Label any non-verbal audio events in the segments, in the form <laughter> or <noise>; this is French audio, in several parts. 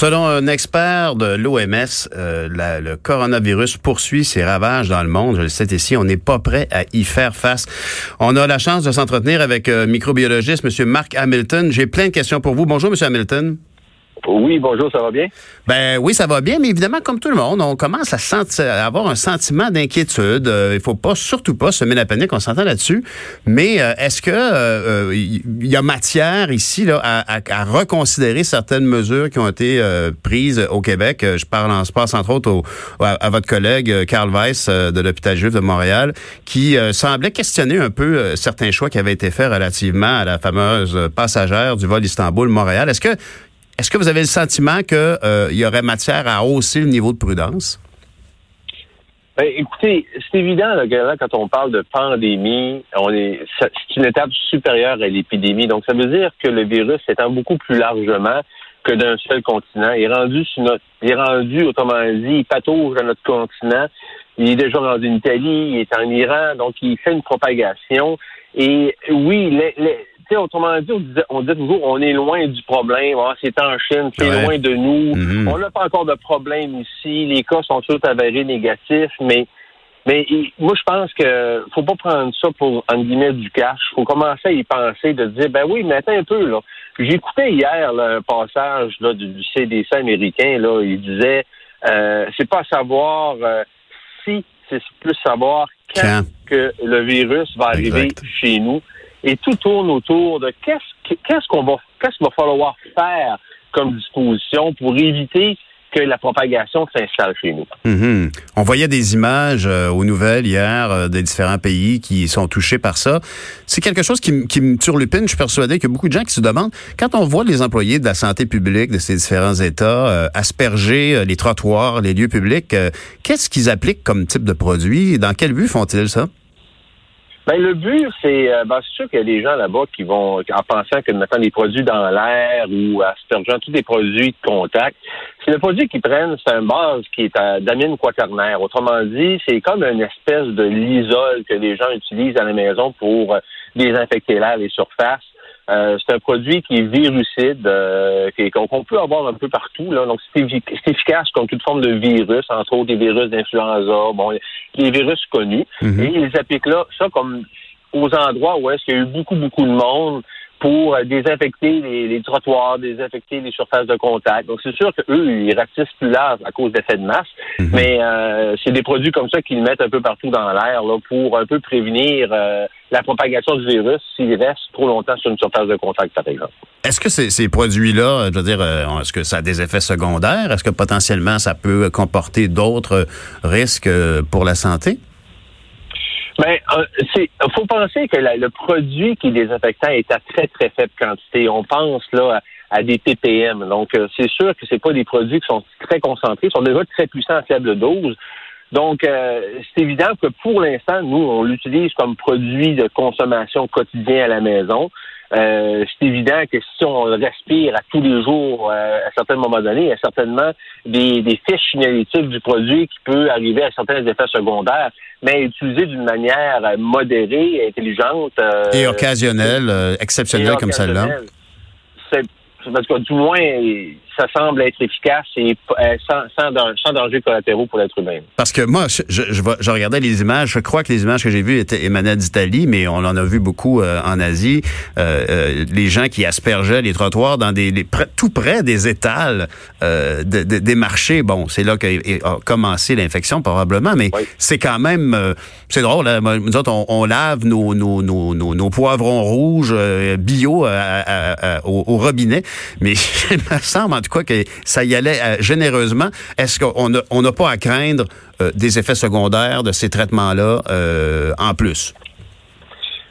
Selon un expert de l'OMS, euh, le coronavirus poursuit ses ravages dans le monde. Je le sais ici, on n'est pas prêt à y faire face. On a la chance de s'entretenir avec euh, microbiologiste M. Mark Hamilton. J'ai plein de questions pour vous. Bonjour, M. Hamilton. Oui, bonjour, ça va bien? Ben oui, ça va bien, mais évidemment, comme tout le monde, on commence à, sentir, avoir un sentiment d'inquiétude. Euh, il faut pas, surtout pas semer la panique, on s'entend là-dessus. Mais euh, est-ce que euh, il y a matière ici à, reconsidérer certaines mesures qui ont été prises au Québec? Je parle en passe entre autres à, votre collègue Carl Weiss de l'hôpital juif de Montréal, qui semblait questionner un peu certains choix qui avaient été faits relativement à la fameuse passagère du vol Istanbul-Montréal. Est-ce que est-ce que vous avez le sentiment qu'il euh, y aurait matière à hausser le niveau de prudence? Ben, écoutez, c'est évident là, quand on parle de pandémie, c'est une étape supérieure à l'épidémie. Donc, ça veut dire que le virus s'étend beaucoup plus largement que d'un seul continent. Est rendu sur notre, est rendu, autrement dit, il patauge dans notre continent. Il est déjà rendu en Italie, il est en Iran, donc il fait une propagation. Et oui, les, les, autrement dit, on dit, toujours on est loin du problème. Ah, c'est en Chine, c'est loin de nous. Mm-hmm. On n'a pas encore de problème ici. Les cas sont tous avérés négatifs, mais mais moi, je pense que faut pas prendre ça pour en guillemets du cash. faut commencer à y penser, de dire ben oui, mais attends un peu là. J'écoutais hier un passage là, du, CDC américain. Là, il disait euh, c'est pas savoir euh, c'est plus savoir quand, que le virus va arriver chez nous. Et tout tourne autour de qu'est-ce qu'on va qu'est-ce qu'il va falloir faire comme disposition pour éviter que la propagation s'installe chez nous. Mhm. On voyait des images euh, aux nouvelles hier euh, des différents pays qui sont touchés par ça. C'est quelque chose qui, qui me turlupine. Je suis persuadé qu'il y a beaucoup de gens qui se demandent, quand on voit les employés de la santé publique de ces différents États euh, asperger les trottoirs, les lieux publics, qu'est-ce qu'ils appliquent comme type de produit? Dans quel but font-ils ça? Ben, le but, c'est, euh, ben, c'est sûr qu'il y a des gens là-bas qui vont, en pensant que mettant des produits dans l'air ou aspergeant tous des produits de contact, c'est le produit qu'ils prennent, c'est un base qui est à d'amine quaternaire. Autrement dit, c'est comme une espèce de lisole que les gens utilisent à la maison pour euh, désinfecter l'air, les surfaces. Euh, c'est un produit qui est virucide, euh, qu'on peut avoir un peu partout. Là. Donc, c'est efficace contre toute forme de virus, entre autres des virus d'influenza, bon, les virus connus. Mm-hmm. Et ils appliquent là, ça comme aux endroits où est-ce qu'il y a eu beaucoup, beaucoup de monde pour euh, désinfecter les, trottoirs, désinfecter les surfaces de contact. Donc, c'est sûr qu'eux, ils ratissent plus large à cause d'effets de masse, mhm. mais euh, c'est des produits comme ça qu'ils mettent un peu partout dans l'air là, pour un peu prévenir euh, la propagation du virus s'il reste trop longtemps sur une surface de contact, par exemple. Est-ce que ces, ces produits-là, je veux dire, est-ce que ça a des effets secondaires? Est-ce que potentiellement ça peut comporter d'autres risques pour la santé? Ben, euh, c'est, faut penser que le produit qui est désinfectant est à très très faible quantité. On pense là à, des ppm. Donc, euh, c'est sûr que c'est pas des produits qui sont très concentrés, sont déjà très puissants à faible dose. Donc, euh, c'est évident que pour l'instant, nous, on l'utilise comme produit de consommation quotidien à la maison. Euh, c'est évident que si on respire à tous les jours, euh, à certains moments donnés, il y a certainement des, des fiches signalétiques du produit qui peut arriver à certains effets secondaires, mais utilisé d'une manière modérée, intelligente. et occasionnelle, exceptionnelle comme celle-là. C'est parce que du moins, ça semble être efficace et euh, sans, sans, danger collatéraux pour l'être humain. Parce que moi, je, je, je, regardais les images. Je crois que les images que j'ai vues étaient émanaient d'Italie, mais on en a vu beaucoup euh, en Asie. Euh, euh, les gens qui aspergeaient les trottoirs dans des tout près des étals de, de, des marchés. Bon, c'est là qu'a commencé l'infection probablement, mais c'est quand même c'est drôle. Hein? Nous autres, on, on lave nos, nos, nos, nos, poivrons rouges bio au, au, robinet, mais <laughs> il me semble en tout quoi que ça y allait euh, généreusement. Est-ce qu'on n'a on pas à craindre euh, des effets secondaires de ces traitements-là euh, en plus?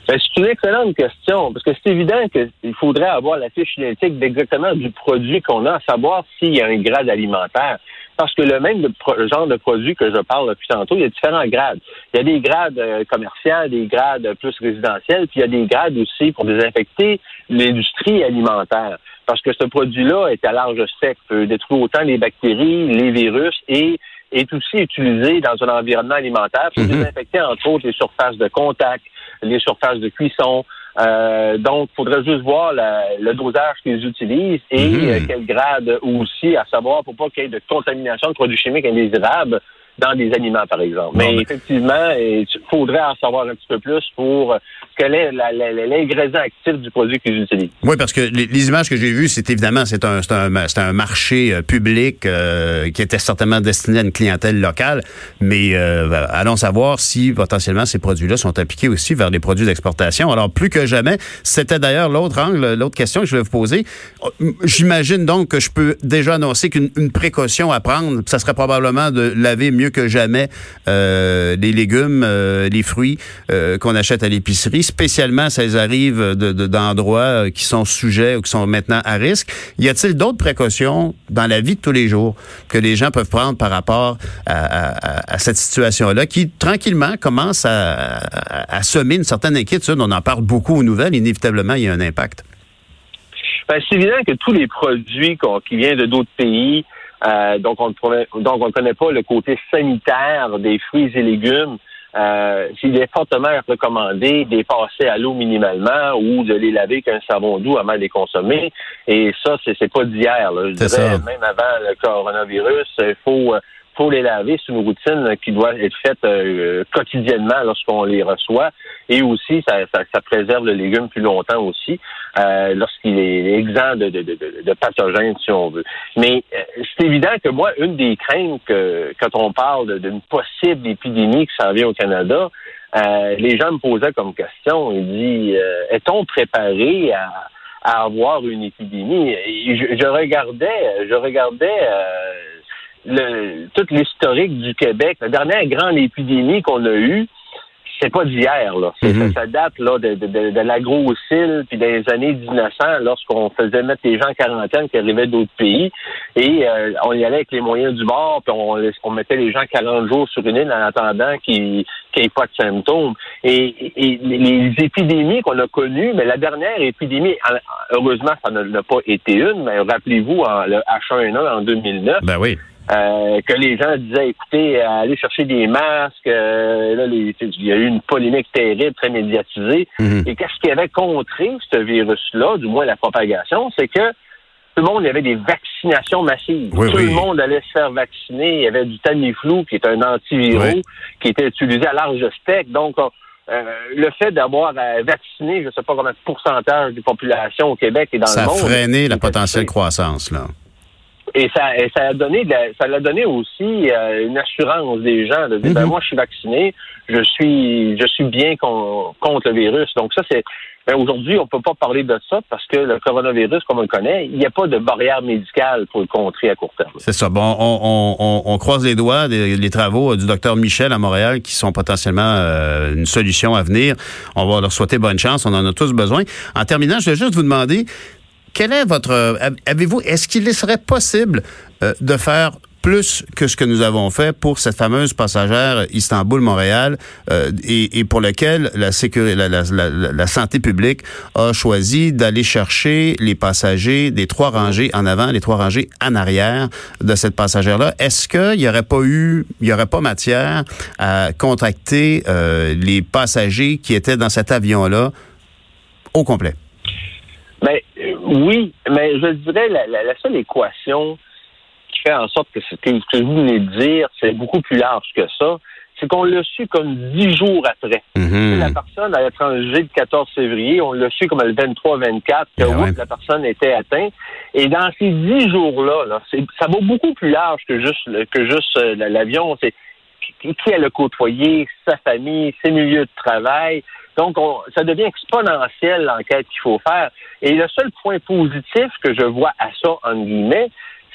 Ben, c'est une excellente question, parce que c'est évident qu'il faudrait avoir la fiche génétique exactement du produit qu'on a, savoir s'il y a un grade alimentaire. Parce que le même genre de produit que je parle depuis tantôt, il y a différents grades. Il y a des grades commerciaux, des grades plus résidentiels, puis il y a des grades aussi pour désinfecter l'industrie alimentaire parce que ce produit-là est à large spectre, peut détruire autant les bactéries, les virus et est aussi utilisé dans un environnement alimentaire pour mhm. désinfecter entre autres les surfaces de contact, les surfaces de cuisson, Euh, donc, il faudrait juste voir le dosage qu'ils utilisent et mhm. euh, quel grade aussi, à savoir pour pas qu'il y ait de contamination de produits chimiques indésirables dans des aliments, par exemple. mais, effectivement, il faudrait en savoir un petit peu plus pour quel est l'ingrédient actif du produit qu'ils utilisent. Oui, parce que les, images que j'ai vues, c'est évidemment c'est un, un, un marché euh, public euh, qui était certainement destiné à une clientèle locale, mais euh, allons savoir si potentiellement ces produits-là sont appliqués aussi vers des produits d'exportation. Alors plus que jamais, c'était d'ailleurs l'autre angle, l'autre question que je voulais vous poser. J'imagine donc que je peux déjà annoncer qu'une précaution à prendre, ça serait probablement de laver mieux que jamais euh, les légumes, euh, les fruits euh, qu'on achète à l'épicerie, spécialement si elles arrivent d'endroits de, qui sont sujets ou qui sont maintenant à risque. Y a-t-il d'autres précautions dans la vie de tous les jours que les gens peuvent prendre par rapport à, cette situation-là qui, tranquillement, commence à, à, semer une certaine inquiétude? On en parle beaucoup aux nouvelles. Inévitablement, il y a un impact. Ben, c'est évident que tous les produits qui viennent de d'autres pays, euh, donc, on ne donc, on connaît pas le côté sanitaire des fruits et légumes. Euh, s'il est fortement recommandé de les passer à l'eau minimalement ou de les laver avec un savon doux avant de les consommer. Et ça, c'est pas d'hier. Je dirais, même avant le coronavirus, il faut euh, faut les laver. C'est une routine qui doit être faite euh, quotidiennement lorsqu'on les reçoit. Et aussi, ça, ça, préserve le légume plus longtemps aussi, euh, lorsqu'il est exempt de, de, de, pathogènes, si on veut. Mais euh, c'est évident que moi, une des craintes que, quand on parle d'une possible épidémie qui s'en vient au Canada, les gens me posaient comme question, ils disent, est-on préparé à à avoir une épidémie? je, je regardais, je regardais le, tout l'historique du Québec, la dernière grande épidémie qu'on a eue, c'est pas d'hier, là. Mhm. ça, date là, de, de, de, l'agro-cil, puis des années 1900, lorsqu'on faisait mettre les gens en quarantaine qui arrivaient d'autres pays, et euh, on y allait avec les moyens du bord, puis on, on mettait les gens 40 jours sur une île en attendant qu'ils n'aient pas de symptômes. Et, et les épidémies qu'on a connues, mais la dernière épidémie, heureusement, ça n'a pas été une, mais rappelez-vous, le H1N1 en 2009. Ben oui. Euh, que les gens disaient, écoutez, allez chercher des masques. Euh, là, il y a eu une polémique terrible, très médiatisée. Mhm. Et qu'est-ce qui avait contré ce virus-là, du moins la propagation, c'est que tout le monde, il y avait des vaccinations massives. tout le monde allait se faire vacciner. Il y avait du Tamiflu, qui est un antivirus, qui était utilisé à large spectre. Donc, euh, le fait d'avoir vacciné, je ne sais pas combien de pourcentage de population au Québec et dans le monde. Ça a freiné la potentielle croissance, là. Et ça, ça a donné, ça l'a donné aussi euh, une assurance des gens de dire, ben mhm. moi je suis vacciné, je suis, je suis bien contre le virus. Donc ça c'est, ben, aujourd'hui on peut pas parler de ça parce que le coronavirus comme on le connaît, il n'y a pas de barrière médicale pour le contrer à court terme. C'est ça. Bon, on, on, on, croise les doigts des les travaux du docteur Michel à Montréal qui sont potentiellement euh, une solution à venir. On va leur souhaiter bonne chance. On en a tous besoin. En terminant, je vais juste vous demander quel est votre euh, avez-vous est-ce qu'il serait possible euh, de faire plus que ce que nous avons fait pour cette fameuse passagère Istanbul-Montréal euh, et, pour lequel la, sécurité, la, santé publique a choisi d'aller chercher les passagers des trois rangées en avant, les trois rangées en arrière de cette passagère-là? Est-ce qu'il n'y aurait pas eu, il y aurait pas matière à contracter les passagers qui étaient dans cet avion-là au complet? Ben, euh, oui, mais je dirais la, la, seule équation qui fait en sorte que ce que, vous venez de dire, c'est beaucoup plus large que ça. C'est qu'on l'a su comme dix jours après. Mm-hmm. La personne a l'étranger le 14 février, on l'a su comme le 23-24 que ben la personne était atteinte. Et dans ces dix jours-là, là, ça va beaucoup plus large que juste que juste euh, l'avion. C'est qui elle a côtoyé, sa famille, ses milieux de travail? Donc, ça devient exponentiel l'enquête qu'il faut faire. Et le seul point positif que je vois à ça, en guillemets,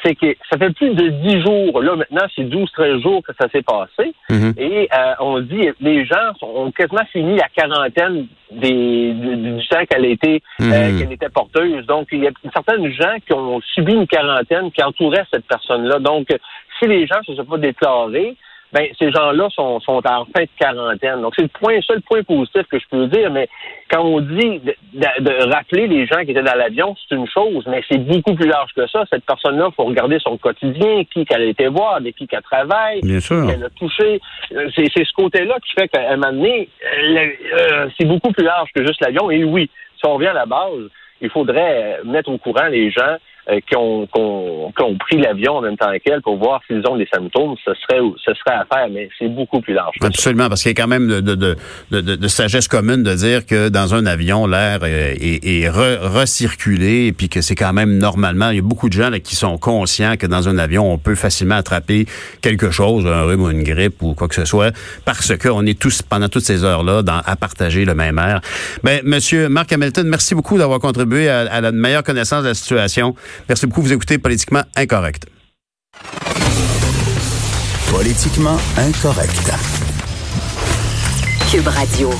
c'est que ça fait plus de dix jours, là maintenant c'est 12-13 jours que ça s'est passé, mhm. et euh, on dit les gens ont quasiment fini la quarantaine des, du, temps qu'elle était euh, mhm. qu'elle était porteuse. Donc il y a certains gens qui ont subi une quarantaine qui entouraient cette personne-là. Donc si les gens ne se sont pas déclarés, ben ces gens-là sont, sont en fin de quarantaine. Donc c'est le point, seul point positif que je peux dire. Mais quand on dit de, rappeler les gens qui étaient dans l'avion, c'est une chose, mais c'est beaucoup plus large que ça. Cette personne-là, faut regarder son quotidien, qui qu'elle a été voir, avec qui qu'elle travaille, Bien sûr. qu'elle a touché. Euh, c'est, c'est ce côté-là qui fait qu'à un moment donné, euh, c'est beaucoup plus large que juste l'avion. Et oui, si on revient à la base, il faudrait mettre au courant les gens euh, qui, ont, pris l'avion en même temps qu'elle pour voir s'ils ont des symptômes, ce serait, ce serait à faire, mais c'est beaucoup plus large. Absolument, parce qu'il y a quand même de, de, de, de, sagesse commune de dire que dans un avion, l'air est, est, recirculé et puis que c'est quand même normalement, il y a beaucoup de gens là, qui sont conscients que dans un avion, on peut facilement attraper quelque chose, un rhume ou une grippe ou quoi que ce soit, parce qu'on est tous, pendant toutes ces heures-là, à partager le même air. Ben, Monsieur Marc Hamilton, merci beaucoup d'avoir contribué à, à la meilleure connaissance de la situation. Merci beaucoup. Vous écoutez Politiquement Incorrect. Politiquement Incorrect. Cube Radio.